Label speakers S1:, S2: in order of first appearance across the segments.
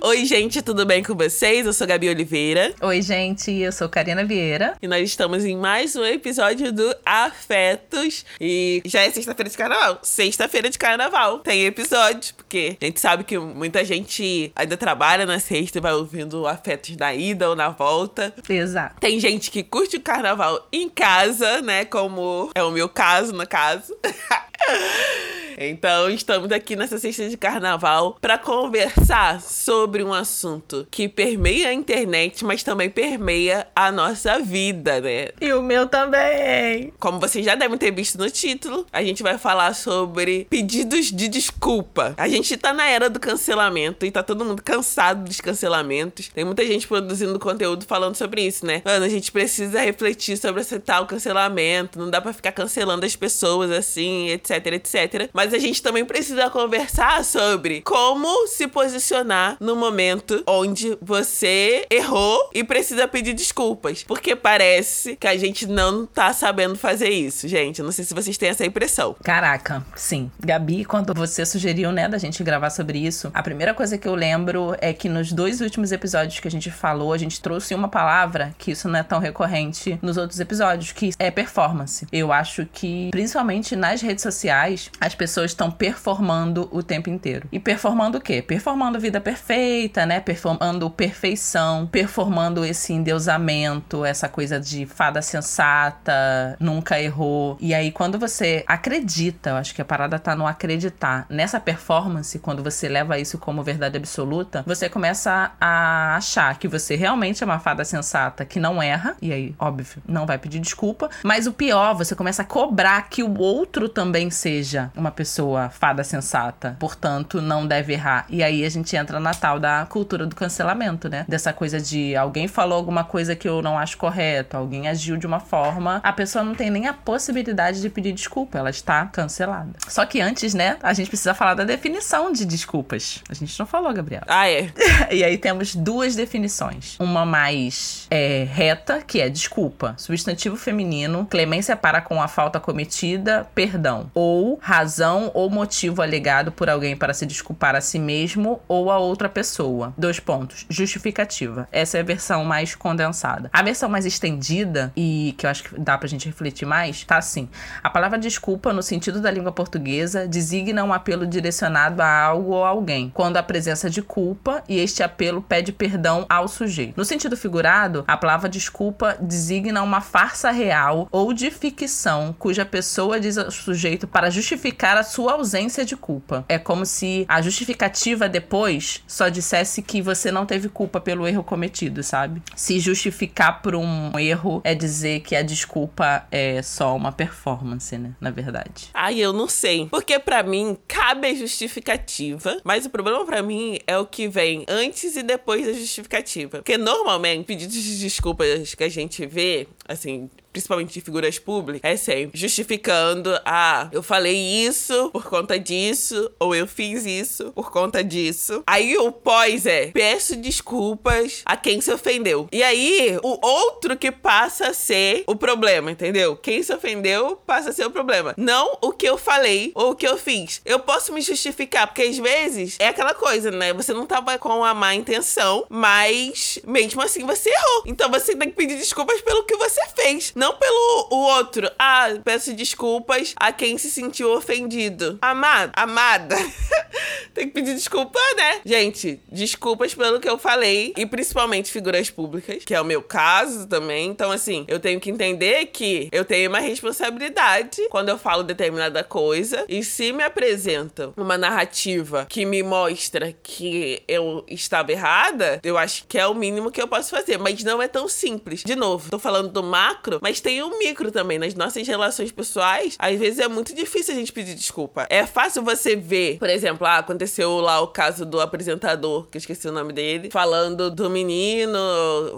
S1: Oi, gente, tudo bem com vocês? Eu sou Gabi Oliveira.
S2: Oi, gente, eu sou Karina Vieira.
S1: E nós estamos em mais um episódio do Afetos. E já é sexta-feira de carnaval. Sexta-feira de carnaval. Tem episódio, porque a gente sabe que muita gente ainda trabalha na sexta e vai ouvindo Afetos na ida ou na volta.
S2: Exato.
S1: Tem gente que curte o carnaval em casa, né? Como é o meu caso, no caso. Então, estamos aqui nessa sexta de carnaval para conversar sobre um assunto que permeia a internet, mas também permeia a nossa vida, né?
S2: E o meu também.
S1: Como vocês já devem ter visto no título, a gente vai falar sobre pedidos de desculpa. A gente tá na era do cancelamento e tá todo mundo cansado dos cancelamentos. Tem muita gente produzindo conteúdo falando sobre isso, né? Mano, a gente precisa refletir sobre esse tal cancelamento, não dá para ficar cancelando as pessoas assim, etc, etc. Mas a gente também precisa conversar sobre como se posicionar no momento onde você errou e precisa pedir desculpas. Porque parece que a gente não tá sabendo fazer isso, gente. Não sei se vocês têm essa impressão.
S2: Caraca, sim. Gabi, quando você sugeriu, né, da gente gravar sobre isso, a primeira coisa que eu lembro é que nos dois últimos episódios que a gente falou, a gente trouxe uma palavra que isso não é tão recorrente nos outros episódios, que é performance. Eu acho que, principalmente nas redes sociais, as pessoas estão performando o tempo inteiro. E performando o quê? Performando vida perfeita, né? Performando perfeição, performando esse endeusamento, essa coisa de fada sensata, nunca errou. E aí, quando você acredita, eu acho que a parada tá no acreditar nessa performance, quando você leva isso como verdade absoluta, você começa a achar que você realmente é uma fada sensata que não erra, e aí, óbvio, não vai pedir desculpa, mas o pior, você começa a cobrar que o outro também seja uma pessoa fada sensata, portanto, não deve errar. E aí a gente entra na tal da cultura do cancelamento, né? Dessa coisa de alguém falou alguma coisa que eu não acho correto, alguém agiu de uma forma, a pessoa não tem nem a possibilidade de pedir desculpa, ela está cancelada. Só que antes, né, a gente precisa falar da definição de desculpas. A gente não falou, Gabriel.
S1: Ah, é.
S2: e aí temos duas definições. Uma mais é, reta, que é desculpa, substantivo feminino, clemência para com a falta cometida, perdão, ou razão ou motivo alegado por alguém para se desculpar a si mesmo ou a outra pessoa. Dois pontos. Justificativa. Essa é a versão mais condensada. A versão mais estendida, e que eu acho que dá pra gente refletir mais, tá assim. A palavra desculpa, no sentido da língua portuguesa, designa um apelo direcionado a algo ou alguém, quando a presença de culpa e este apelo pede perdão ao sujeito. No sentido figurado, a palavra desculpa designa uma farsa real ou de ficção cuja pessoa diz ao sujeito para justificar a sua ausência de culpa. É como se a justificativa depois só dissesse que você não teve culpa pelo erro cometido, sabe? Se justificar por um erro é dizer que a desculpa é só uma performance, né? Na verdade.
S1: Ai, eu não sei. Porque para mim cabe a justificativa, mas o problema para mim é o que vem antes e depois da justificativa. Porque normalmente pedidos de desculpas que a gente vê, assim, principalmente de figuras públicas, é sempre justificando: ah, eu falei isso por conta disso, ou eu fiz isso por conta disso. Aí o pós é: peço desculpas a quem se ofendeu. E aí o outro que passa a ser o problema, entendeu? Quem se ofendeu passa a ser o problema. Não o que eu falei ou o que eu fiz. Eu posso me justificar, porque às vezes é aquela coisa, né? Você não tava com a má intenção, mas mesmo assim você errou. Então você tem que pedir desculpas pelo que você fez. Não pelo o outro. Ah, peço desculpas a quem se sentiu ofendido. Amado, amada. Tem que pedir desculpa, né? Gente, desculpas pelo que eu falei. E principalmente figuras públicas, que é o meu caso também. Então, assim, eu tenho que entender que eu tenho uma responsabilidade quando eu falo determinada coisa. E se me apresenta uma narrativa que me mostra que eu estava errada, eu acho que é o mínimo que eu posso fazer. Mas não é tão simples. De novo, tô falando do macro, mas tem um micro também. Nas nossas relações pessoais, às vezes é muito difícil a gente pedir desculpa. É fácil você ver, por exemplo, ah, aconteceu lá o caso do apresentador, que eu esqueci o nome dele, falando do menino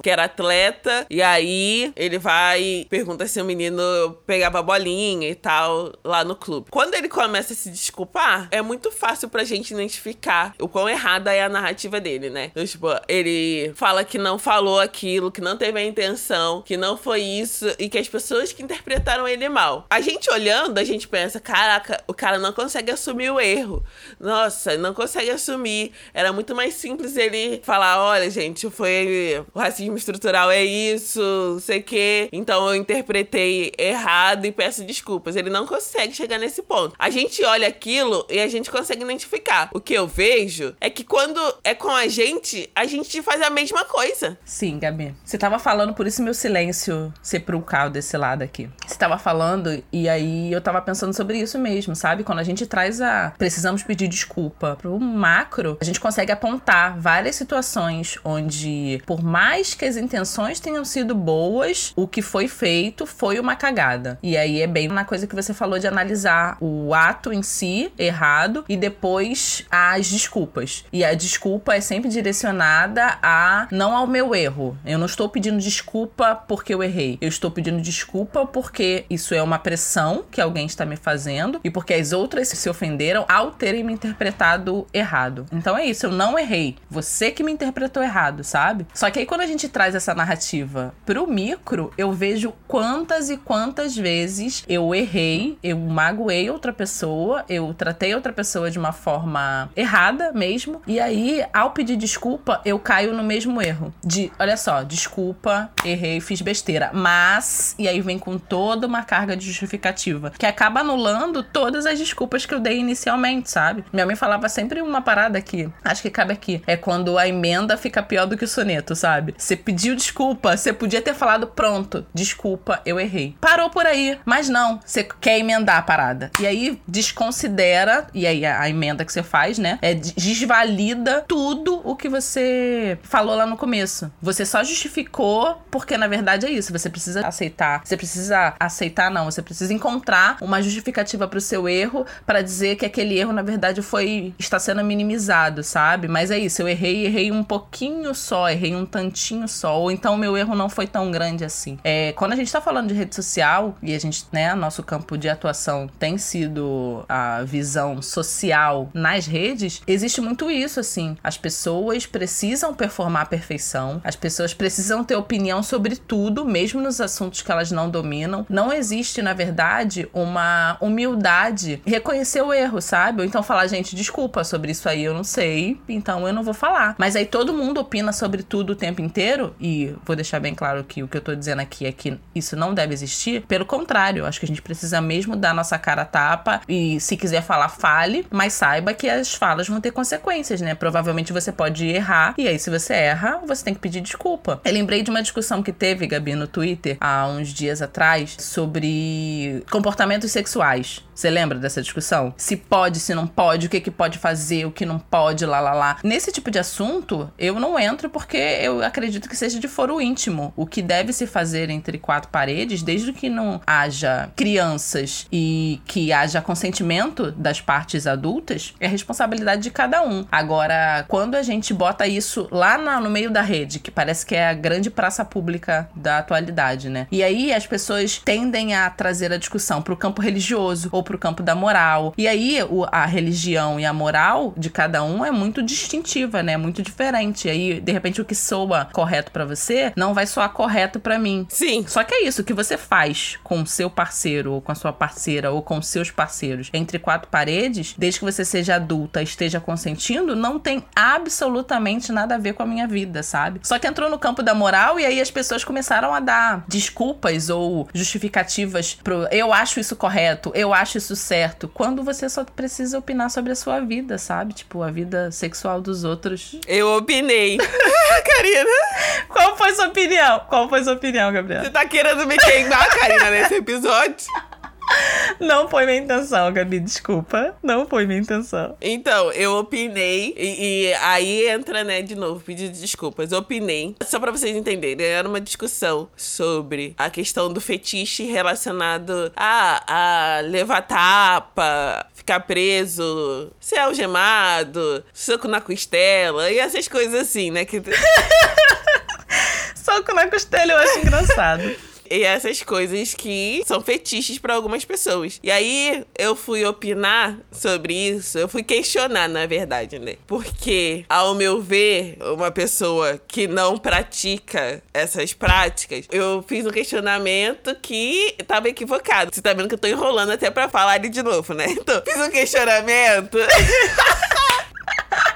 S1: que era atleta, e aí ele vai e pergunta se o menino pegava bolinha e tal lá no clube. Quando ele começa a se desculpar, é muito fácil pra gente identificar o quão errada é a narrativa dele, né? Então, tipo, ele fala que não falou aquilo, que não teve a intenção, que não foi isso, e que as pessoas que interpretaram ele mal. A gente olhando, a gente pensa, caraca, o cara não consegue assumir o erro. Nossa, não consegue assumir. Era muito mais simples ele falar: olha, gente, foi. O racismo estrutural é isso, não sei o quê. Então eu interpretei errado e peço desculpas. Ele não consegue chegar nesse ponto. A gente olha aquilo e a gente consegue identificar. O que eu vejo é que quando é com a gente, a gente faz a mesma coisa.
S2: Sim, Gabi. Você tava falando, por isso meu silêncio sepulcral desse lado aqui. Você falando e aí eu tava pensando sobre isso mesmo, sabe? Quando a gente traz a precisamos pedir desculpa pro macro, a gente consegue apontar várias situações onde, por mais que as intenções tenham sido boas, o que foi feito foi uma cagada. E aí é bem na coisa que você falou de analisar o ato em si errado e depois as desculpas. E a desculpa é sempre direcionada a não ao meu erro. Eu não estou pedindo desculpa porque eu errei. Eu estou pedindo desculpa porque isso é uma pressão que alguém está me fazendo e porque as outras se ofenderam ao terem me interpretado errado. Então é isso, eu não errei. Você que me interpretou errado, sabe? Só que aí quando a gente traz essa narrativa pro micro, eu vejo quantas e quantas vezes eu errei, eu magoei outra pessoa, eu tratei outra pessoa de uma forma errada mesmo. E aí, ao pedir desculpa, eu caio no mesmo erro. De, olha só, desculpa, errei, fiz besteira. Mas, e aí vem com toda uma carga de justificativa, que acaba anulando todas as desculpas que eu dei inicialmente, sabe? Minha mãe falava sempre uma parada aqui, acho que cabe aqui, é quando a emenda fica pior do que o soneto, sabe? Você pediu desculpa, você podia ter falado, pronto, desculpa, eu errei. Parou por aí, mas não, você quer emendar a parada. E aí desconsidera, e aí a, a emenda que você faz, né, é desvalida tudo o que você falou lá no começo. Você só justificou porque na verdade é isso, você precisa aceitar. Você precisa aceitar não, você precisa encontrar uma justificativa pro seu erro para dizer que aquele erro na verdade foi está sendo minimizado, sabe? Mas é isso, eu errei, errei um pouquinho só, errei um tantinho só, ou então meu erro não foi tão grande assim. É, quando a gente tá falando de rede social e a gente, né, nosso campo de atuação tem sido a visão social nas redes, existe muito isso assim. As pessoas precisam performar a perfeição, as pessoas precisam ter opinião sobre tudo, mesmo nos assuntos que elas não dominam. Não existe, na verdade, uma humildade reconhecer o erro, sabe? Ou então falar, gente, desculpa sobre isso aí, eu não sei, então eu não vou falar. Mas aí todo mundo opina sobre tudo o tempo inteiro, e vou deixar bem claro que o que eu tô dizendo aqui é que isso não deve existir. Pelo contrário, acho que a gente precisa mesmo dar nossa cara tapa e se quiser falar, fale, mas saiba que as falas vão ter consequências, né? Provavelmente você pode errar, e aí se você erra, você tem que pedir desculpa. Eu lembrei de uma discussão que teve, Gabi, no Twitter, há uns dias atrás, sobre comportamentos sexuais. Você lembra dessa discussão? Se pode, se não pode, o que, que pode fazer, o que não pode, lá, lá, lá. Nesse tipo de assunto, eu não entro porque eu acredito que seja de foro íntimo. O que deve se fazer entre quatro paredes, desde que não haja crianças e que haja consentimento das partes adultas, é responsabilidade de cada um. Agora, quando a gente bota isso lá no meio da rede, que parece que é a grande praça pública da atualidade, né? E aí as pessoas tendem a trazer a discussão pro campo religioso ou pro campo da moral. E aí o, a religião e a moral de cada um é muito distintiva, né? Muito diferente. E aí, de repente, o que soa correto para você não vai soar correto para mim.
S1: Sim.
S2: Só que é isso, o que você faz com o seu parceiro, ou com a sua parceira, ou com seus parceiros entre quatro paredes, desde que você seja adulta, esteja consentindo, não tem absolutamente nada a ver com a minha vida, sabe? Só que entrou no campo da moral e aí as pessoas começaram a dar desculpas ou justificativas pro eu acho isso correto, eu acho isso certo, quando você só precisa opinar sobre a sua vida, sabe? Tipo, a vida sexual dos outros.
S1: Eu opinei. Karina.
S2: Qual foi sua opinião? Qual foi sua opinião, Gabriel?
S1: Você tá querendo me queimar, Karina, nesse episódio?
S2: Não foi minha intenção, Gabi, desculpa. Não foi minha intenção.
S1: Então, eu opinei e, e aí entra, né, de novo, pedido de desculpas. Eu opinei, só pra vocês entenderem, era uma discussão sobre a questão do fetiche relacionado a, a levar tapa, ficar preso, ser algemado, soco na costela e essas coisas assim, né? Que...
S2: soco na costela eu acho engraçado.
S1: E essas coisas que são fetiches para algumas pessoas. E aí eu fui opinar sobre isso, eu fui questionar, na verdade, né? Porque, ao meu ver, uma pessoa que não pratica essas práticas, eu fiz um questionamento que tava equivocado. Você tá vendo que eu tô enrolando até pra falar ali de novo, né? Então, fiz um questionamento.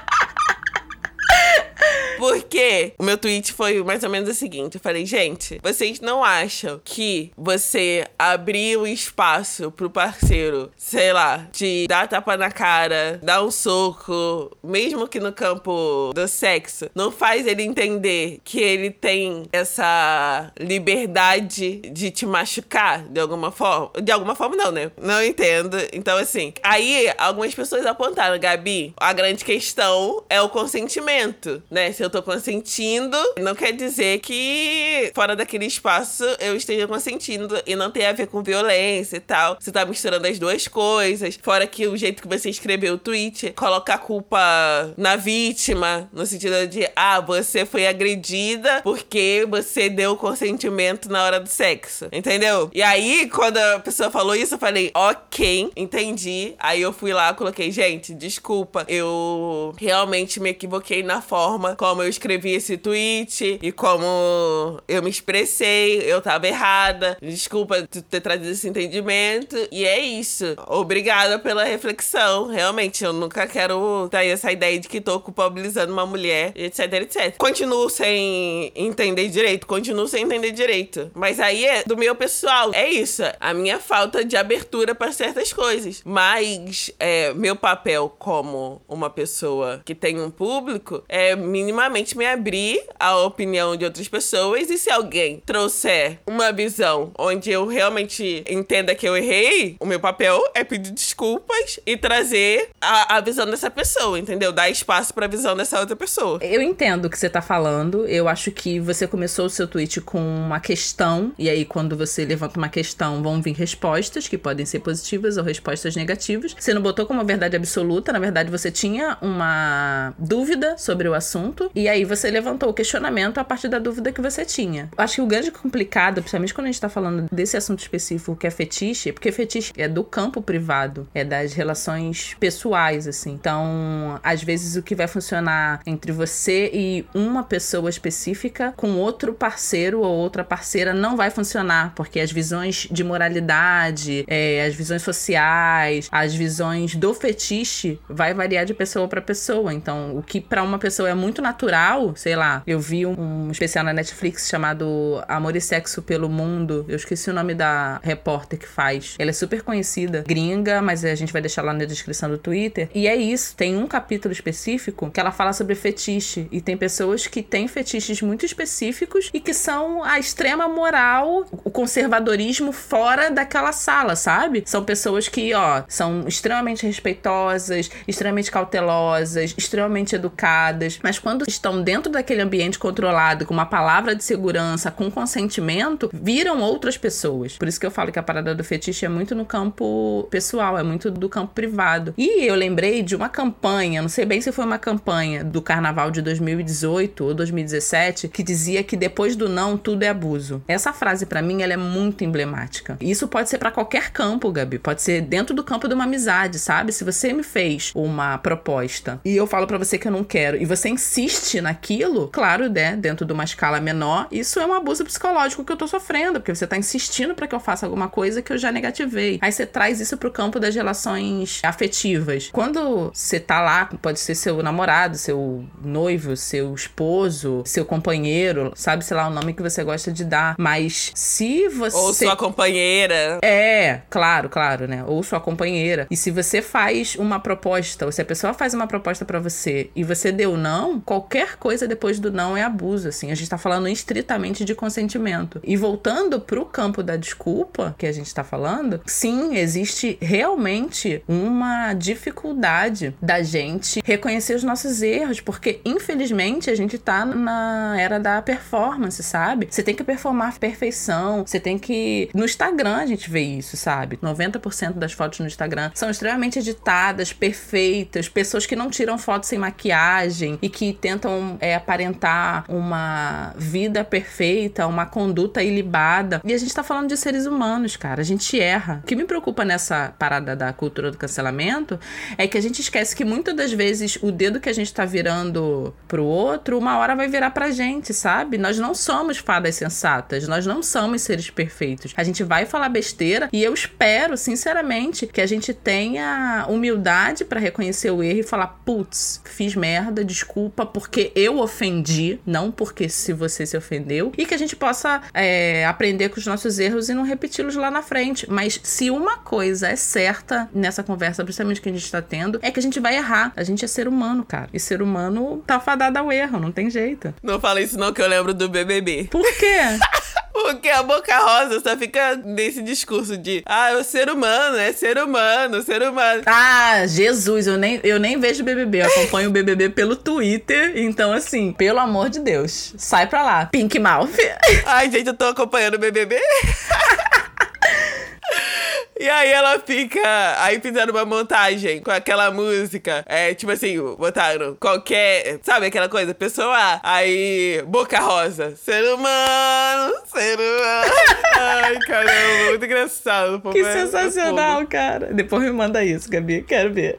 S1: porque o meu tweet foi mais ou menos o seguinte: eu falei, gente, vocês não acham que você abrir o espaço pro parceiro, sei lá, de dar tapa na cara, dar um soco, mesmo que no campo do sexo, não faz ele entender que ele tem essa liberdade de te machucar de alguma forma? De alguma forma, não, né? Não entendo. Então, assim, aí algumas pessoas apontaram, Gabi, a grande questão é o consentimento, né? Se eu tô consentindo, não quer dizer que fora daquele espaço eu esteja consentindo e não tem a ver com violência e tal. Você tá misturando as duas coisas. Fora que o jeito que você escreveu o tweet coloca a culpa na vítima, no sentido de, ah, você foi agredida porque você deu consentimento na hora do sexo. Entendeu? E aí, quando a pessoa falou isso, eu falei, ok, entendi. Aí eu fui lá, coloquei, gente, desculpa, eu realmente me equivoquei na forma como eu escrevi esse tweet e como eu me expressei. Eu tava errada. Desculpa ter trazido esse entendimento. E é isso. Obrigada pela reflexão. Realmente, eu nunca quero ter essa ideia de que tô culpabilizando uma mulher, etc, etc. Continuo sem entender direito, continuo sem entender direito. Mas aí é do meu pessoal. É isso. A minha falta de abertura para certas coisas. Mas é, meu papel como uma pessoa que tem um público é minimamente me abrir à opinião de outras pessoas. E se alguém trouxer uma visão onde eu realmente entenda que eu errei, o meu papel é pedir desculpas e trazer a, a visão dessa pessoa, entendeu? Dar espaço pra visão dessa outra pessoa.
S2: Eu entendo o que você tá falando. Eu acho que você começou o seu tweet com uma questão, e aí quando você levanta uma questão, vão vir respostas que podem ser positivas ou respostas negativas. Você não botou como verdade absoluta, na verdade você tinha uma dúvida sobre o assunto, e aí você levantou o questionamento a partir da dúvida que você tinha. Acho que o grande complicado, principalmente quando a gente tá falando desse assunto específico que é fetiche, porque fetiche é do campo privado, é das relações pessoais, assim. Então, às vezes o que vai funcionar entre você e uma pessoa específica com outro parceiro ou outra parceira não vai funcionar, porque as visões de moralidade, é, as visões sociais, as visões do fetiche vai variar de pessoa para pessoa. Então, o que para uma pessoa é muito natural, sei lá, eu vi um, um especial na Netflix chamado Amor e Sexo pelo Mundo. Eu esqueci o nome da repórter que faz. Ela é super conhecida, gringa, mas a gente vai deixar lá na descrição do Twitter. E é isso, tem um capítulo específico que ela fala sobre fetiche. E tem pessoas que têm fetiches muito específicos e que são a extrema moral, o conservadorismo fora daquela sala, sabe? São pessoas que, ó, são extremamente respeitosas, extremamente cautelosas, extremamente educadas, mas quando estão dentro daquele ambiente controlado, com uma palavra de segurança, com consentimento, viram outras pessoas. Por isso que eu falo que a parada do fetiche é muito no campo pessoal, é muito do campo privado. E eu lembrei de uma campanha, não sei bem se foi uma campanha do carnaval de 2018 ou 2017, que dizia que depois do não tudo é abuso. Essa frase para mim ela é muito emblemática. Isso pode ser para qualquer campo, Gabi. Pode ser dentro do campo de uma amizade, sabe? Se você me fez uma proposta e eu falo para você que eu não quero e você insiste naquilo, claro, né, dentro de uma escala menor, isso é um abuso psicológico que eu tô sofrendo, porque você tá insistindo para que eu faça alguma coisa que eu já negativei. Aí você traz isso pro campo das relações afetivas. Quando você tá lá, pode ser seu namorado, seu noivo, seu esposo, seu companheiro, sabe, sei lá, o nome que você gosta de dar. Mas se você.
S1: Ou sua companheira.
S2: É, claro, claro, né? Ou sua companheira. E se você faz uma proposta, ou se a pessoa faz uma proposta para você e você deu não, qualquer coisa depois do não é abuso, assim. A gente tá falando estritamente de consentimento. E voltando pro campo da desculpa que a gente tá falando, sim, existe realmente uma dificuldade da gente reconhecer os nossos erros, porque infelizmente a gente tá na era da performance, sabe? Você tem que performar perfeição, você tem que. No Instagram a gente vê isso, sabe? 90% das fotos no Instagram são extremamente editadas, perfeitas, pessoas que não tiram fotos sem maquiagem e que tentam é, aparentar uma vida perfeita, uma conduta ilibada. E a gente tá falando de seres humanos, cara. A gente erra. O que me preocupa nessa parada da cultura do cancelamento é que a gente esquece que muitas das vezes o dedo que a gente tá virando pro outro, uma hora vai virar pra gente, sabe? Nós não somos fadas sensatas, nós não somos seres perfeitos. A gente vai falar besteira e eu espero, sinceramente, que a gente tenha humildade para reconhecer o erro e falar: putz, fiz merda, desculpa, porque porque eu ofendi, não porque se você se ofendeu, e que a gente possa é, aprender com os nossos erros e não repeti-los lá na frente. Mas se uma coisa é certa nessa conversa, principalmente que a gente tá tendo, é que a gente vai errar. A gente é ser humano, cara. E ser humano tá fadado ao erro, não tem jeito.
S1: Não fala isso não que eu lembro do BBB.
S2: Por quê?
S1: Porque a Boca Rosa só fica nesse discurso de ah, é o ser humano, é ser humano, ser humano.
S2: Ah, Jesus, eu nem, eu nem vejo BBB, eu acompanho o BBB pelo Twitter, então assim, pelo amor de Deus, sai pra lá. Pink Mouth.
S1: Ai, gente, eu tô acompanhando o BBB. E aí ela fica. Aí fizeram uma montagem com aquela música. É tipo assim, botaram qualquer. Sabe aquela coisa? Pessoa A. Aí, Boca Rosa. Ser humano, ser humano. Ai, caramba, muito engraçado.
S2: Que é sensacional, cara. Depois me manda isso, Gabi. Quero ver.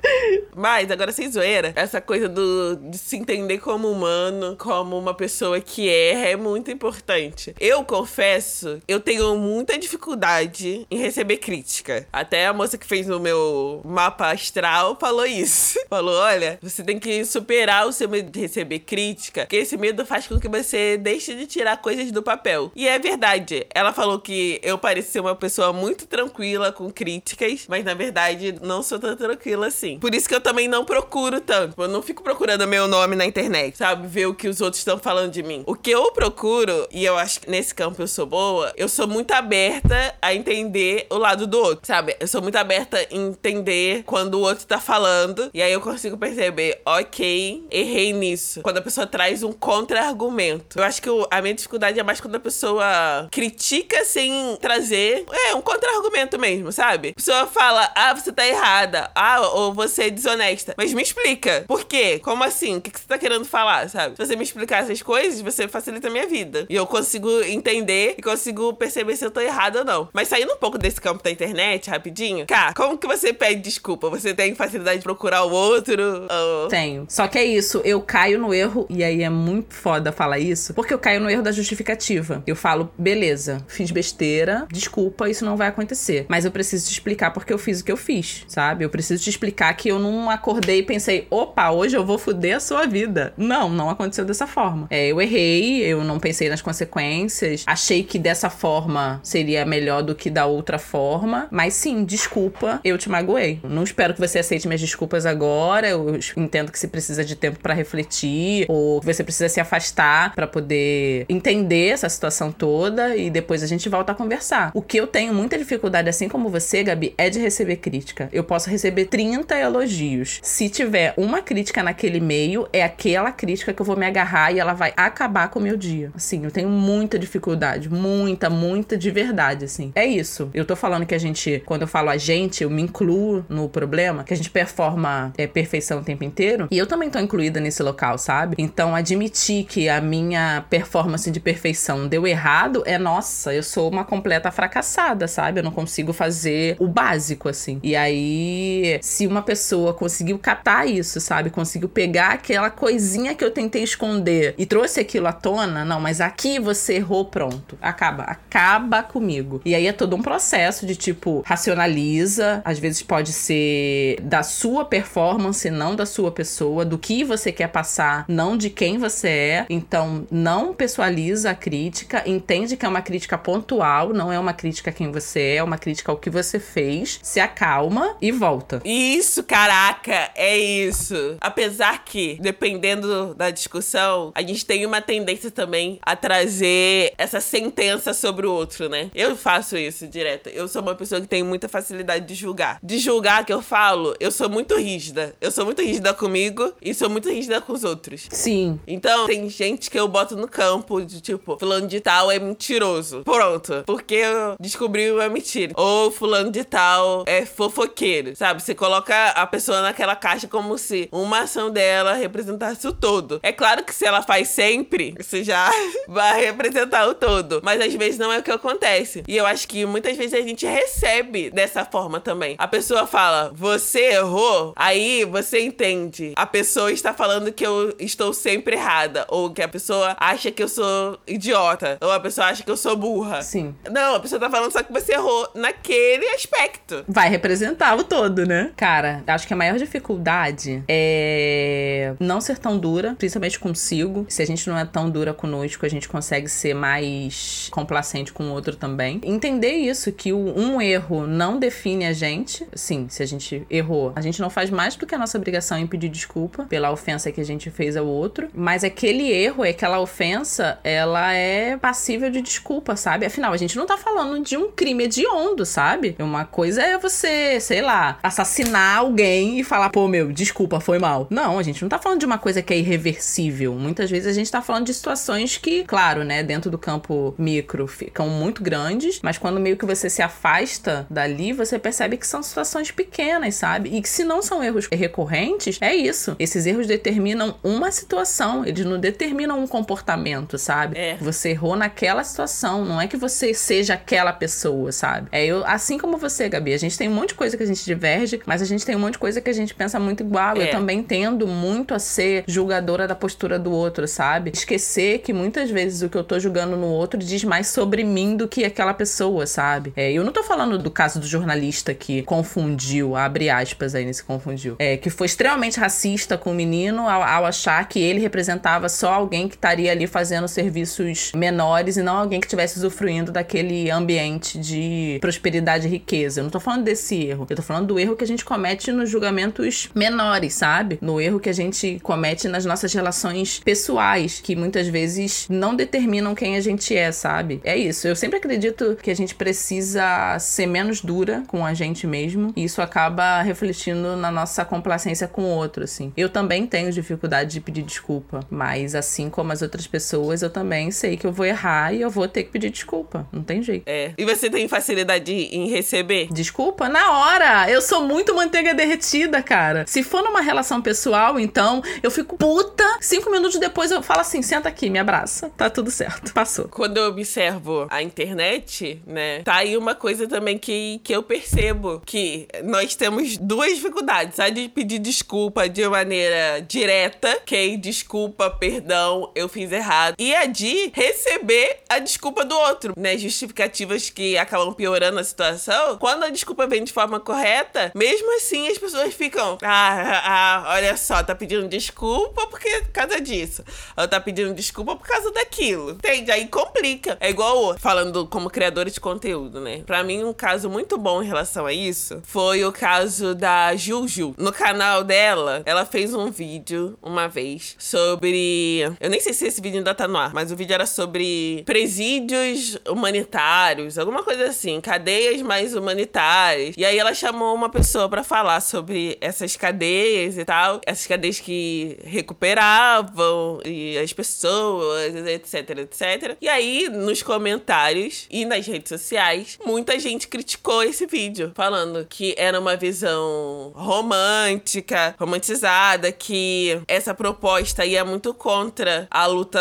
S1: Mas, agora sem zoeira, essa coisa do, de se entender como humano, como uma pessoa que erra, é muito importante. Eu confesso, eu tenho muita dificuldade em receber crítica. Até a moça que fez o meu mapa astral falou isso. Falou: olha, você tem que superar o seu medo de receber crítica, porque esse medo faz com que você deixe de tirar coisas do papel. E é verdade. Ela falou que eu parecia uma pessoa muito tranquila com críticas, mas na verdade não sou tão tranquila assim. Por isso que eu também não procuro tanto. Eu não fico procurando meu nome na internet, sabe? Ver o que os outros estão falando de mim. O que eu procuro, e eu acho que nesse campo eu sou boa, eu sou muito aberta a entender o lado do outro sabe? Eu sou muito aberta em entender quando o outro tá falando. E aí eu consigo perceber, ok, errei nisso. Quando a pessoa traz um contra-argumento. Eu acho que a minha dificuldade é mais quando a pessoa critica sem trazer. É, um contra-argumento mesmo, sabe? A pessoa fala, ah, você tá errada. Ah, ou você é desonesta. Mas me explica. Por quê? Como assim? O que, que você tá querendo falar, sabe? Se você me explicar essas coisas, você facilita a minha vida. E eu consigo entender e consigo perceber se eu tô errada ou não. Mas saindo um pouco desse campo da internet, internet rapidinho? Cá, como que você pede desculpa? Você tem facilidade de procurar o outro? Ou...
S2: Tenho. Só que é isso, eu caio no erro, e aí é muito foda falar isso, porque eu caio no erro da justificativa. Eu falo, beleza, fiz besteira, desculpa, isso não vai acontecer. Mas eu preciso te explicar porque eu fiz o que eu fiz, sabe? Eu preciso te explicar que eu não acordei e pensei, opa, hoje eu vou foder a sua vida. Não, não aconteceu dessa forma. É, eu errei, eu não pensei nas consequências, achei que dessa forma seria melhor do que da outra forma, mas sim, desculpa, eu te magoei. Não espero que você aceite minhas desculpas agora. Eu entendo que você precisa de tempo para refletir, ou você precisa se afastar para poder entender essa situação toda e depois a gente volta a conversar. O que eu tenho muita dificuldade, assim como você, Gabi, é de receber crítica. Eu posso receber 30 elogios. Se tiver uma crítica naquele meio, é aquela crítica que eu vou me agarrar e ela vai acabar com o meu dia. Assim, eu tenho muita dificuldade, muita, muita de verdade, assim. É isso. Eu tô falando que a gente gente, quando eu falo a gente, eu me incluo no problema, que a gente performa é, perfeição o tempo inteiro. E eu também tô incluída nesse local, sabe? Então, admitir que a minha performance de perfeição deu errado é, nossa, eu sou uma completa fracassada, sabe? Eu não consigo fazer o básico, assim. E aí, se uma pessoa conseguiu captar isso, sabe? Conseguiu pegar aquela coisinha que eu tentei esconder e trouxe aquilo à tona, não, mas aqui você errou, pronto. Acaba, acaba comigo. E aí é todo um processo de tipo, racionaliza, às vezes pode ser da sua performance, não da sua pessoa, do que você quer passar, não de quem você é. Então, não pessoaliza a crítica, entende que é uma crítica pontual, não é uma crítica a quem você é, é uma crítica ao que você fez, se acalma e volta.
S1: Isso, caraca, é isso. Apesar que, dependendo da discussão, a gente tem uma tendência também a trazer essa sentença sobre o outro, né? Eu faço isso direto. Eu sou uma pessoa que tem muita facilidade de julgar. De julgar que eu falo, eu sou muito rígida. Eu sou muito rígida comigo e sou muito rígida com os outros.
S2: Sim.
S1: Então, tem gente que eu boto no campo de tipo, fulano de tal é mentiroso. Pronto. Porque eu descobri uma mentira. Ou fulano de tal é fofoqueiro. Sabe? Você coloca a pessoa naquela caixa como se uma ação dela representasse o todo. É claro que se ela faz sempre, você já vai representar o todo. Mas às vezes não é o que acontece. E eu acho que muitas vezes a gente recebe percebe dessa forma também. A pessoa fala, você errou, aí você entende. A pessoa está falando que eu estou sempre errada, ou que a pessoa acha que eu sou idiota, ou a pessoa acha que eu sou burra.
S2: Sim.
S1: Não, a pessoa tá falando só que você errou naquele aspecto.
S2: Vai representar o todo, né? Cara, acho que a maior dificuldade é não ser tão dura, principalmente consigo. Se a gente não é tão dura conosco, a gente consegue ser mais complacente com o outro também. Entender isso, que um erro não define a gente. Sim, se a gente errou, a gente não faz mais do que a nossa obrigação em pedir desculpa pela ofensa que a gente fez ao outro. Mas aquele erro, aquela ofensa, ela é passível de desculpa, sabe? Afinal, a gente não tá falando de um crime hediondo, sabe? Uma coisa é você, sei lá, assassinar alguém e falar, pô, meu, desculpa, foi mal. Não, a gente não tá falando de uma coisa que é irreversível. Muitas vezes a gente tá falando de situações que, claro, né, dentro do campo micro ficam muito grandes, mas quando meio que você se afasta dali, você percebe que são situações pequenas, sabe? E que se não são erros recorrentes, é isso. Esses erros determinam uma situação, eles não determinam um comportamento, sabe?
S1: É.
S2: Você errou naquela situação, não é que você seja aquela pessoa, sabe? É eu, assim como você, Gabi, a gente tem um monte de coisa que a gente diverge, mas a gente tem um monte de coisa que a gente pensa muito igual.
S1: É.
S2: Eu também tendo muito a ser julgadora da postura do outro, sabe? Esquecer que muitas vezes o que eu tô julgando no outro diz mais sobre mim do que aquela pessoa, sabe? É, eu não tô falando do caso do jornalista que confundiu, abre aspas aí nesse confundiu, é, que foi extremamente racista com o menino ao, ao achar que ele representava só alguém que estaria ali fazendo serviços menores e não alguém que estivesse usufruindo daquele ambiente de prosperidade e riqueza. Eu não tô falando desse erro. Eu tô falando do erro que a gente comete nos julgamentos menores, sabe? No erro que a gente comete nas nossas relações pessoais, que muitas vezes não determinam quem a gente é, sabe? É isso. Eu sempre acredito que a gente precisa ser menos dura com a gente mesmo, e isso acaba refletindo na nossa complacência com o outro, assim. Eu também tenho dificuldade de pedir desculpa, mas assim como as outras pessoas, eu também sei que eu vou errar e eu vou ter que pedir desculpa. Não tem jeito.
S1: É. E você tem facilidade em receber?
S2: Desculpa? Na hora! Eu sou muito manteiga derretida, cara. Se for numa relação pessoal, então, eu fico puta. Cinco minutos depois eu falo assim: senta aqui, me abraça. Tá tudo certo. Passou.
S1: Quando eu observo a internet, né, tá aí uma coisa também que, que eu percebo que nós temos duas dificuldades. A de pedir desculpa de maneira direta, ok? Desculpa, perdão, eu fiz errado. E a de receber a desculpa do outro, né? Justificativas que acabam piorando a situação. Quando a desculpa vem de forma correta, mesmo assim as pessoas ficam, ah, ah olha só, tá pedindo desculpa porque por causa disso. Ela tá pedindo desculpa por causa daquilo. Entende? Aí complica. É igual falando como criadora de conteúdo, né? Pra mim, um caso muito bom em relação a isso foi o caso da Juju. No canal dela, ela fez um vídeo uma vez sobre. Eu nem sei se esse vídeo ainda tá no ar, mas o vídeo era sobre presídios humanitários, alguma coisa assim, cadeias mais humanitárias. E aí ela chamou uma pessoa pra falar sobre essas cadeias e tal, essas cadeias que recuperavam e as pessoas, etc, etc. E aí, nos comentários e nas redes sociais, muita gente criticou esse vídeo, falando que era uma visão romântica, romantizada, que essa proposta ia muito contra a luta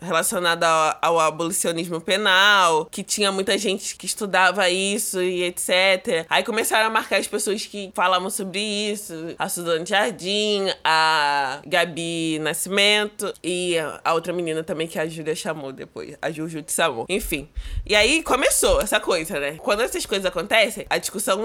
S1: relacionada ao, ao abolicionismo penal, que tinha muita gente que estudava isso e etc. Aí começaram a marcar as pessoas que falavam sobre isso, a Suzane Jardim, a Gabi Nascimento e a outra menina também que a Júlia chamou depois, a Juju de Samor. Enfim. E aí começou essa coisa, né? Quando essas coisas acontecem, a discussão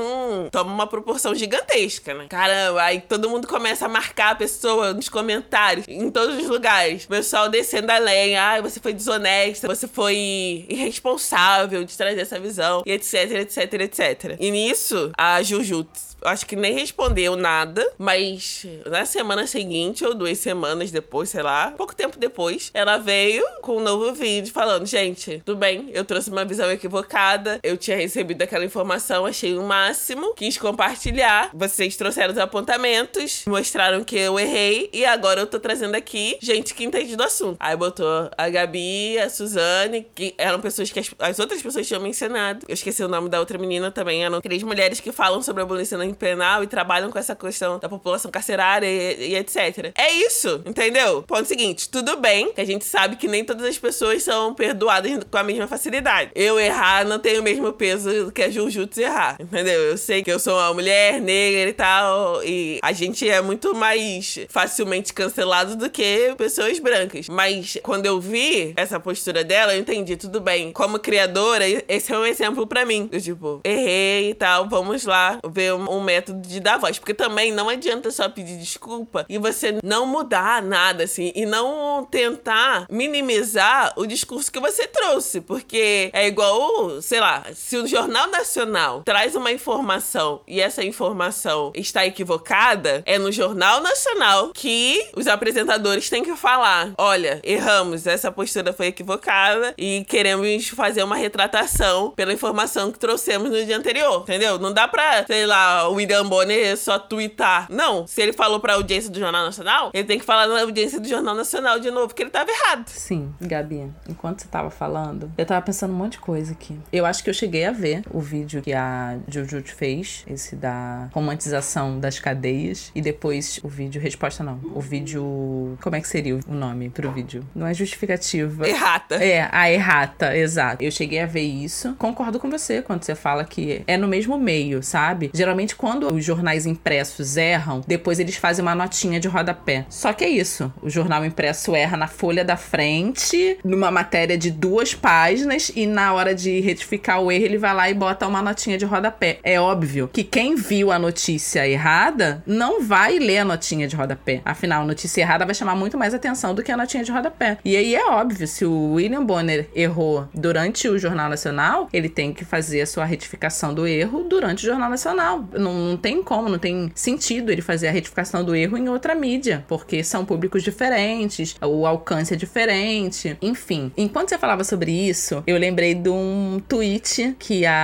S1: toma uma proporção gigantesca, né? Caramba, aí todo mundo começa a marcar a pessoa nos comentários, em todos os lugares. O pessoal descendo além. Ah, você foi desonesta, você foi irresponsável de trazer essa visão, e etc, etc, etc. E nisso, a Juju acho que nem respondeu nada, mas na semana seguinte, ou duas semanas depois, sei lá, pouco tempo depois, ela veio com um novo vídeo falando: gente, tudo bem, eu trouxe uma visão equivocada, eu tinha recebido aquela informação, achei o máximo, quis compartilhar. Vocês trouxeram os apontamentos, mostraram que eu errei, e agora eu tô trazendo aqui gente que entende do assunto. Aí botou a Gabi, a Suzane, que eram pessoas que as, as outras pessoas tinham mencionado. Eu esqueci o nome da outra menina também, eram três mulheres que falam sobre a abolição penal e trabalham com essa questão da população carcerária e, e, etc. É isso, entendeu? Ponto seguinte, tudo bem que a gente sabe que nem todas as pessoas são perdoadas com a mesma facilidade. Eu errar não tem o mesmo peso do que a Jujutsu errar, entendeu? Eu sei que eu sou uma mulher negra e tal, e a gente é muito mais facilmente cancelado do que pessoas brancas. Mas quando eu vi essa postura dela, eu entendi, tudo bem. Como criadora, esse é um exemplo para mim. Eu, tipo, errei e tal, vamos lá ver um, um método de dar voz. Porque também não adianta só pedir desculpa e você não mudar nada, assim, e não tentar minimizar o discurso que você trouxe. Porque é igual, sei lá, se o Jornal Nacional traz uma informação e essa informação está equivocada, é no Jornal Nacional que os apresentadores têm que falar: olha, erramos, essa postura foi equivocada e queremos fazer uma retratação pela informação que trouxemos no dia anterior, entendeu? Não dá pra, sei lá, o William Bonner só twittar. Não, se ele falou pra audiência do Jornal Nacional, ele tem que falar na audiência do Jornal Nacional de novo, que ele tava errado.
S2: Sim, Gabi, enquanto você tava falando, eu tava pensando um monte de coisa aqui. Eu acho que eu cheguei a ver o vídeo que a Jujutsu fez, esse da romantização das cadeias, e depois o vídeo, resposta não, o vídeo, como é que seria o nome pro vídeo? Não é justificativa.
S1: Errata.
S2: É, a errata, exato. Eu cheguei a ver isso. Concordo com você quando você fala que é no mesmo meio, sabe? Geralmente quando os jornais impressos erram, depois eles fazem uma notinha de rodapé. Só que é isso. O jornal impresso erra na folha da frente, numa matéria de duas páginas, e na hora de retificar o erro, ele vai lá e bota uma notinha de rodapé. É óbvio que quem viu a notícia errada não vai ler a notinha de rodapé. Afinal, a notícia errada vai chamar muito mais atenção do que a notinha de rodapé. E aí é óbvio, se o William Bonner errou durante o Jornal Nacional, ele tem que fazer a sua retificação do erro durante o Jornal Nacional. Não, não tem como, não tem sentido ele fazer a retificação do erro em outra mídia, porque são públicos diferentes, o alcance é diferente, enfim. Enquanto você falava sobre isso, eu lembrei de um tweet que a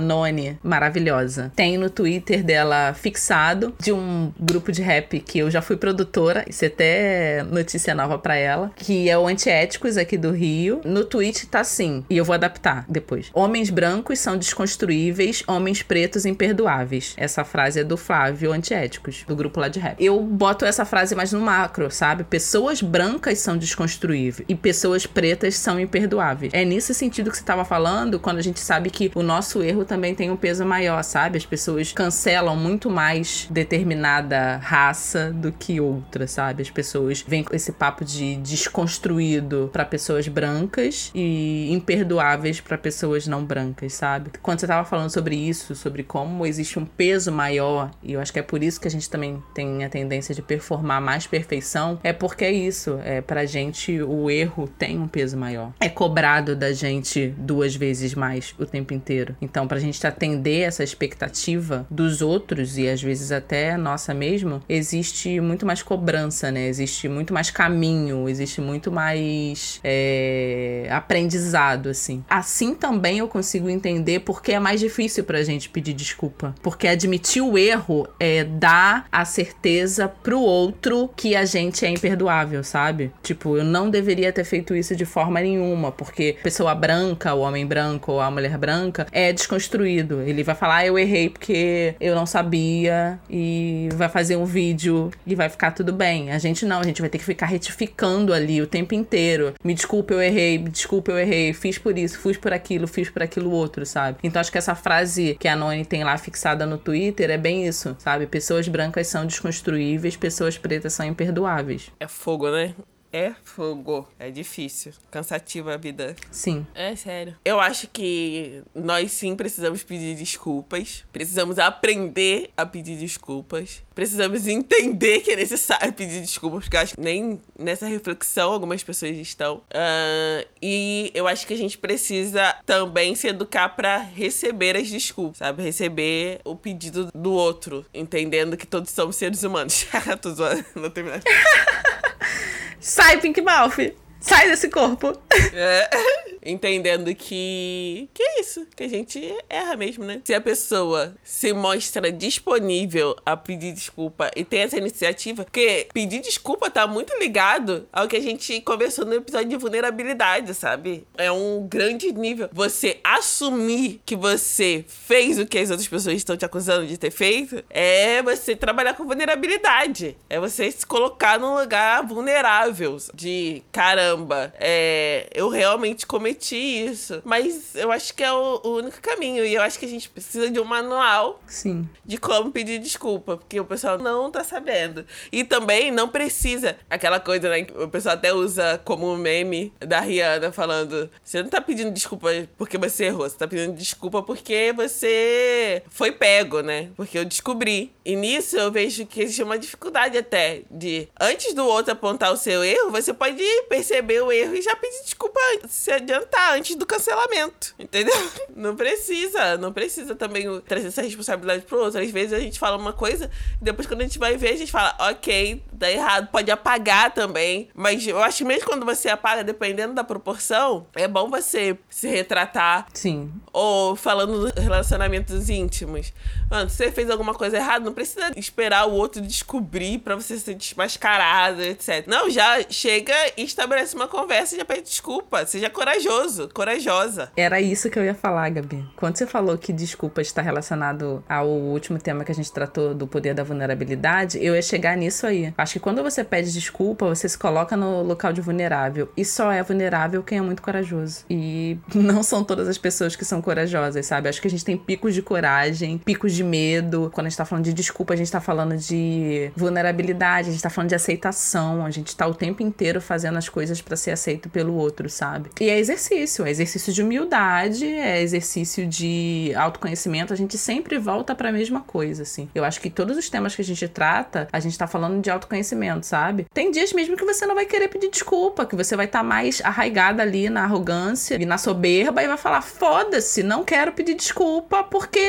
S2: Noni, maravilhosa, tem no Twitter dela fixado de um grupo de rap que eu já fui produtora, isso é até notícia nova para ela, que é o Antiéticos aqui do Rio. No tweet tá assim, e eu vou adaptar depois. Homens brancos são desconstruíveis, homens pretos imperdoáveis. Essa frase é do Flávio Antiéticos, do grupo lá de rap. Eu boto essa frase mais no macro, sabe? Pessoas brancas são desconstruíveis e pessoas pretas são imperdoáveis. É nesse sentido que você tava falando, quando a gente sabe que o nosso erro também tem um peso maior, sabe? As pessoas cancelam muito mais determinada raça do que outra, sabe? As pessoas vêm com esse papo de desconstruído para pessoas brancas e imperdoáveis para pessoas não brancas, sabe? Quando você tava falando sobre isso, sobre como existe um peso maior, e eu acho que é por isso que a gente também tem a tendência de performar mais perfeição, é porque é isso, é pra gente o erro tem um peso maior. É cobrado da gente duas vezes mais o tempo inteiro. Então, pra gente atender essa expectativa dos outros e às vezes até nossa mesmo, existe muito mais cobrança, né? Existe muito mais caminho, existe muito mais é, aprendizado, assim. Assim também eu consigo entender porque é mais difícil pra gente pedir desculpa. Porque admitir o erro é dar a certeza pro outro que a gente é imperdoável, sabe? Tipo, eu não deveria ter feito isso de forma nenhuma, porque a pessoa branca, o homem branco ou a mulher branca é desconstruído. Ele vai falar, ah, eu errei porque eu não sabia e vai fazer um vídeo e vai ficar tudo bem. A gente não, a gente vai ter que ficar retificando ali o tempo inteiro. Me desculpa, eu errei, me desculpa, eu errei, fiz por isso, fiz por aquilo, fiz por aquilo outro, sabe? Então acho que essa frase que a Noni tem lá fixada no Twitter é bem isso, sabe? Pessoas brancas são desconstruíveis, pessoas pretas são imperdoáveis.
S1: É fogo, né? É fogo. É difícil. Cansativa a vida.
S2: Sim.
S1: É sério. Eu acho que nós sim precisamos pedir desculpas. Precisamos aprender a pedir desculpas. Precisamos entender que é necessário pedir desculpas, porque eu acho que nem nessa reflexão algumas pessoas estão. Uh, e eu acho que a gente precisa também se educar para receber as desculpas, sabe? Receber o pedido do outro, entendendo que todos somos seres humanos. Tô zoando, não terminar.
S2: Sai, Pink Mouth! Sai desse corpo!
S1: É, entendendo que. Que é isso, que a gente erra mesmo, né? Se a pessoa se mostra disponível a pedir desculpa e tem essa iniciativa, porque pedir desculpa tá muito ligado ao que a gente conversou no episódio de vulnerabilidade, sabe? É um grande nível. Você assumir que você fez o que as outras pessoas estão te acusando de ter feito é você trabalhar com vulnerabilidade. É você se colocar num lugar vulnerável. De caramba caramba, é, eu realmente cometi isso. Mas eu acho que é o, o, único caminho. E eu acho que a gente precisa de um manual
S2: Sim.
S1: de como pedir desculpa, porque o pessoal não tá sabendo. E também não precisa aquela coisa, né? Que o pessoal até usa como meme da Rihanna falando: você não tá pedindo desculpa porque você errou, você tá pedindo desculpa porque você foi pego, né? Porque eu descobri. E nisso eu vejo que existe uma dificuldade até de, antes do outro apontar o seu erro, você pode perceber o erro e já pedir desculpa, se adiantar antes do cancelamento. Entendeu? Não precisa, não precisa também trazer essa responsabilidade pro outro. Às vezes a gente fala uma coisa e depois quando a gente vai ver, a gente fala, ok, tá errado. Pode apagar também. Mas eu acho que mesmo quando você apaga, dependendo da proporção, é bom você se retratar.
S2: Sim.
S1: Ou falando dos relacionamentos íntimos. Mano, se você fez alguma coisa errada, não precisa esperar o outro descobrir para você ser desmascarado, etc. Não, já chega e estabelece uma conversa e já pede desculpa. Seja corajoso, corajosa.
S2: Era isso que eu ia falar, Gabi. Quando você falou que desculpa está relacionado ao último tema que a gente tratou do poder da vulnerabilidade, eu ia chegar nisso aí. Acho que quando você pede desculpa, você se coloca no local de vulnerável. E só é vulnerável quem é muito corajoso. E não são todas as pessoas que são corajosas, sabe? Acho que a gente tem picos de coragem, picos de medo. Quando a gente tá falando de desculpa, a gente tá falando de vulnerabilidade, a gente tá falando de aceitação. A gente tá o tempo inteiro fazendo as coisas para ser aceito pelo outro, sabe? E é exercício, é exercício de humildade, é exercício de autoconhecimento. A gente sempre volta para a mesma coisa, assim. Eu acho que todos os temas que a gente trata, a gente tá falando de autoconhecimento, sabe? Tem dias mesmo que você não vai querer pedir desculpa, que você vai estar tá mais arraigada ali na arrogância e na soberba e vai falar: foda-se, não quero pedir desculpa porque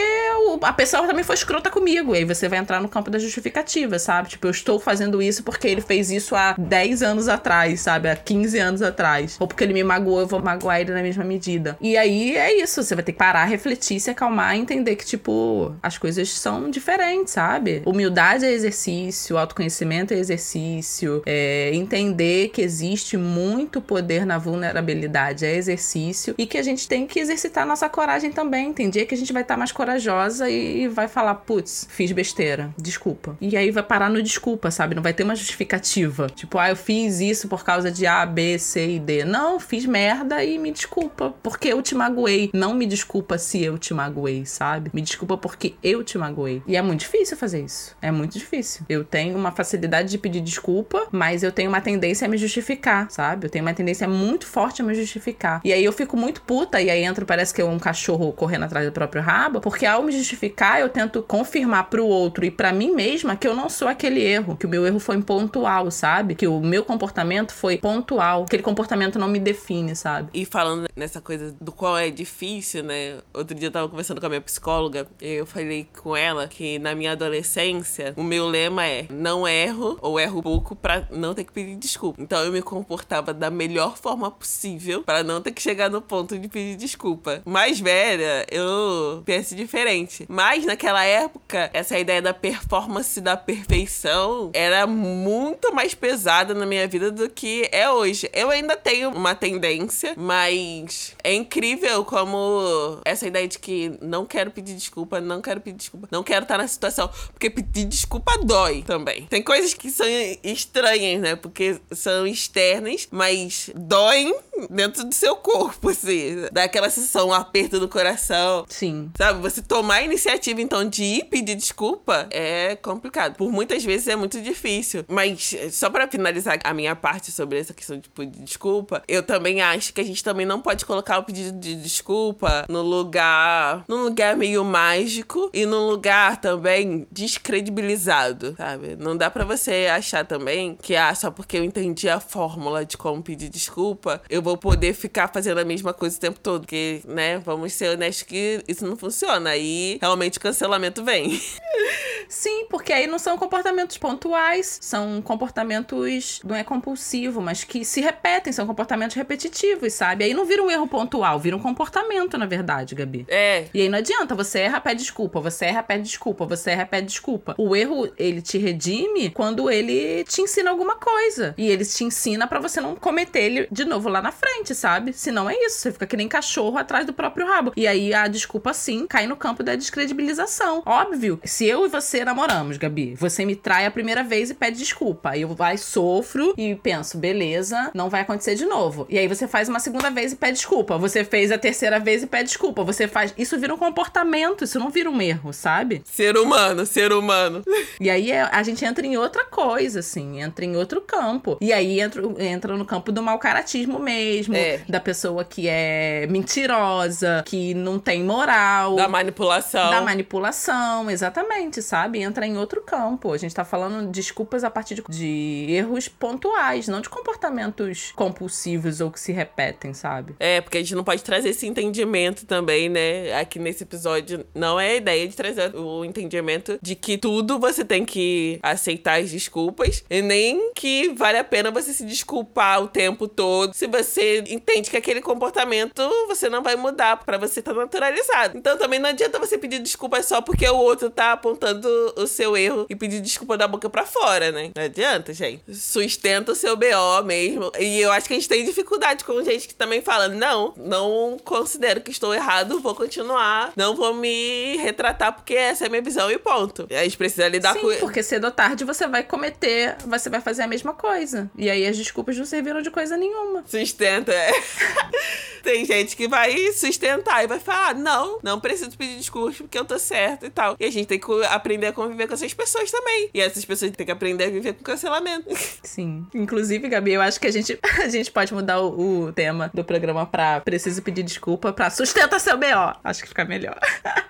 S2: a pessoa também foi escrota comigo. E aí você vai entrar no campo da justificativa, sabe? Tipo, eu estou fazendo isso porque ele fez isso há 10 anos atrás, sabe? Há 15 anos atrás. Ou porque ele me magoou, eu vou magoar ele na mesma medida. E aí é isso, você vai ter que parar, refletir, se acalmar e entender que, tipo, as coisas são diferentes, sabe? Humildade é exercício, autoconhecimento é exercício, é entender que existe muito poder na vulnerabilidade é exercício e que a gente tem que exercitar nossa coragem também. Tem dia que a gente vai estar tá mais corajosa e vai falar, putz, fiz besteira, desculpa. E aí vai parar no desculpa, sabe? Não vai ter uma justificativa. Tipo, ah, eu fiz isso por causa de A, B, C e D. Não, fiz merda e me desculpa porque eu te magoei. Não me desculpa se eu te magoei, sabe? Me desculpa porque eu te magoei. E é muito difícil fazer isso. É muito difícil. Eu tenho uma facilidade de pedir desculpa, mas eu tenho uma tendência a me justificar, sabe? Eu tenho uma tendência muito forte a me justificar. E aí eu fico muito puta e aí entra, parece que é um cachorro correndo atrás do próprio rabo, porque ao me justificar, eu tento confirmar pro outro e para mim mesma que eu não sou aquele erro, que o meu erro foi pontual, sabe? Que o meu comportamento foi pontual, aquele comportamento não me define, sabe?
S1: E falando nessa coisa do qual é difícil, né? Outro dia eu tava conversando com a minha psicóloga e eu falei com ela que na minha adolescência o meu lema é não erro ou erro pouco para não ter que pedir desculpa. Então eu me comportava da melhor forma possível para não ter que chegar no ponto de pedir desculpa. Mais velha, eu penso diferente. Mas naquela época, essa ideia da performance da perfeição era muito mais pesada na minha vida do que é hoje. Eu ainda tenho uma tendência, mas é incrível como essa ideia de que não quero pedir desculpa, não quero pedir desculpa, não quero estar na situação, porque pedir desculpa dói também. Tem coisas que são estranhas, né? Porque são externas, mas doem dentro do seu corpo, assim. Dá aquela sensação, um aperto do coração.
S2: Sim.
S1: Sabe? Você tomar a iniciativa, então, de ir pedir desculpa é complicado. Por muitas vezes é muito difícil. Mas, só para finalizar a minha parte sobre essa questão de pedir desculpa, eu também acho que a gente também não pode colocar o pedido de desculpa no lugar. num lugar meio mágico e num lugar também descredibilizado, sabe? Não dá para você achar também que, ah, só porque eu entendi a fórmula de como pedir desculpa, eu vou poder ficar fazendo a mesma coisa o tempo todo. Porque, né, vamos ser honestos que isso não funciona. Aí realmente o cancelamento vem.
S2: Sim, porque aí não são comportamentos pontuais, são comportamentos, não é compulsivo, mas que se repetem, são comportamentos repetitivos, sabe? Aí não vira um erro pontual, vira um comportamento, na verdade, Gabi.
S1: É.
S2: E aí não adianta, você erra, pede desculpa, você erra, pede desculpa, você erra, pede desculpa. O erro, ele te redime quando quando ele te ensina alguma coisa. E ele te ensina para você não cometer ele de novo lá na frente, sabe? Senão é isso, você fica que nem cachorro atrás do próprio rabo. E aí a desculpa sim cai no campo da descredibilização. Óbvio, se eu e você namoramos, Gabi, você me trai a primeira vez e pede desculpa. Aí eu vai, sofro e penso, beleza, não vai acontecer de novo. E aí você faz uma segunda vez e pede desculpa. Você fez a terceira vez e pede desculpa. Você faz. Isso vira um comportamento, isso não vira um erro, sabe?
S1: Ser humano, ser humano.
S2: E aí é, a gente entra em outra coisa, assim, entra em outro campo. E aí entra, entra no campo do mau caratismo mesmo,
S1: É.
S2: da pessoa que é mentirosa, que não tem moral.
S1: Da manipulação.
S2: Da manipulação, exatamente, sabe? Entra em outro campo. A gente tá falando de desculpas a partir de, de erros pontuais, não de comportamentos compulsivos ou que se repetem, sabe?
S1: É, porque a gente não pode trazer esse entendimento também, né? Aqui nesse episódio não é a ideia de trazer o entendimento de que tudo você tem que aceitar as desculpas e nem que vale a pena você se desculpar o tempo todo se você entende que aquele comportamento você não vai mudar pra você estar naturalizado. Então também não adianta você pedir desculpas só porque o outro tá apontando o seu erro e pedir desculpa da boca pra fora, né? Não adianta, gente. Sustenta o seu BO mesmo. E eu acho que a gente tem dificuldade com gente que também fala: não, não considero que estou errado, vou continuar, não vou me retratar porque essa é a minha visão e ponto. E a gente precisa lidar
S2: Sim,
S1: com
S2: porque cedo ou tarde você vai cometer, você vai fazer a mesma coisa. E aí as desculpas não serviram de coisa nenhuma.
S1: Sustenta. é. Tem gente que vai sustentar e vai falar: não, não preciso pedir desculpas porque eu tô certo e tal. E a gente tem que aprender a conviver com essas pessoas também. E essas pessoas têm que aprender a viver com cancelamento.
S2: Sim. Inclusive, Gabi, eu acho que a gente, a gente pode mudar o, o tema do programa pra preciso pedir desculpa pra sustenta seu BO. Acho que fica melhor.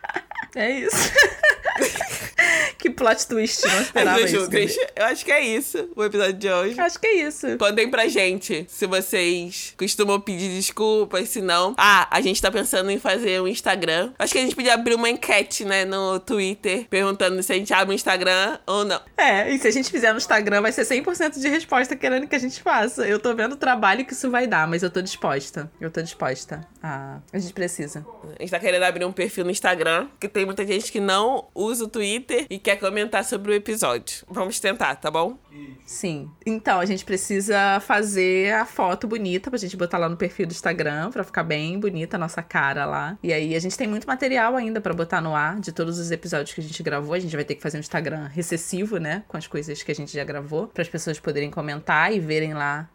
S2: É isso. que plot twist, não esperava isso.
S1: Eu acho que é isso o episódio de hoje.
S2: Acho que é isso.
S1: Contem pra gente se vocês costumam pedir desculpas, se não. Ah, a gente tá pensando em fazer um Instagram. Acho que a gente podia abrir uma enquete, né, no Twitter, perguntando se a gente abre um Instagram ou não.
S2: É, e se a gente fizer no Instagram, vai ser 100% de resposta querendo que a gente faça. Eu tô vendo o trabalho que isso vai dar, mas eu tô disposta. Eu tô disposta. Ah, a gente precisa.
S1: A gente tá querendo abrir um perfil no Instagram, que tem muita gente que não usa o Twitter e quer comentar sobre o episódio. Vamos tentar, tá bom?
S2: Sim. Então, a gente precisa fazer a foto bonita pra gente botar lá no perfil do Instagram, pra ficar bem bonita a nossa cara lá. E aí, a gente tem muito material ainda pra botar no ar de todos os episódios que a gente gravou. A gente vai ter que fazer um Instagram recessivo, né? Com as coisas que a gente já gravou, para as pessoas poderem comentar e verem lá.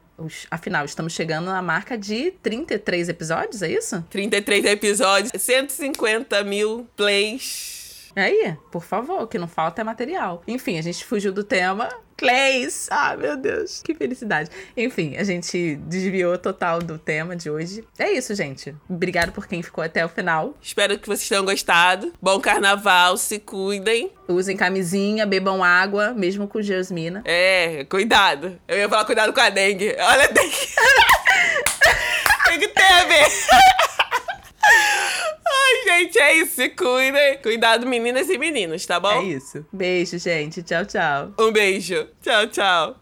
S2: Afinal, estamos chegando na marca de 33 episódios, é isso?
S1: 33 episódios, 150 mil plays.
S2: Aí, por favor, o que não falta é material. Enfim, a gente fugiu do tema. Plays! Ah, meu Deus, que felicidade. Enfim, a gente desviou total do tema de hoje. É isso, gente. Obrigado por quem ficou até o final.
S1: Espero que vocês tenham gostado. Bom carnaval, se cuidem.
S2: Usem camisinha, bebam água, mesmo com geosmina.
S1: É, cuidado. Eu ia falar cuidado com a dengue. Olha a dengue. Tem que ter a ver. Gente, é isso. Se cuidem. Cuidado, meninas e meninos, tá bom?
S2: É isso. Beijo, gente. Tchau, tchau.
S1: Um beijo. Tchau, tchau.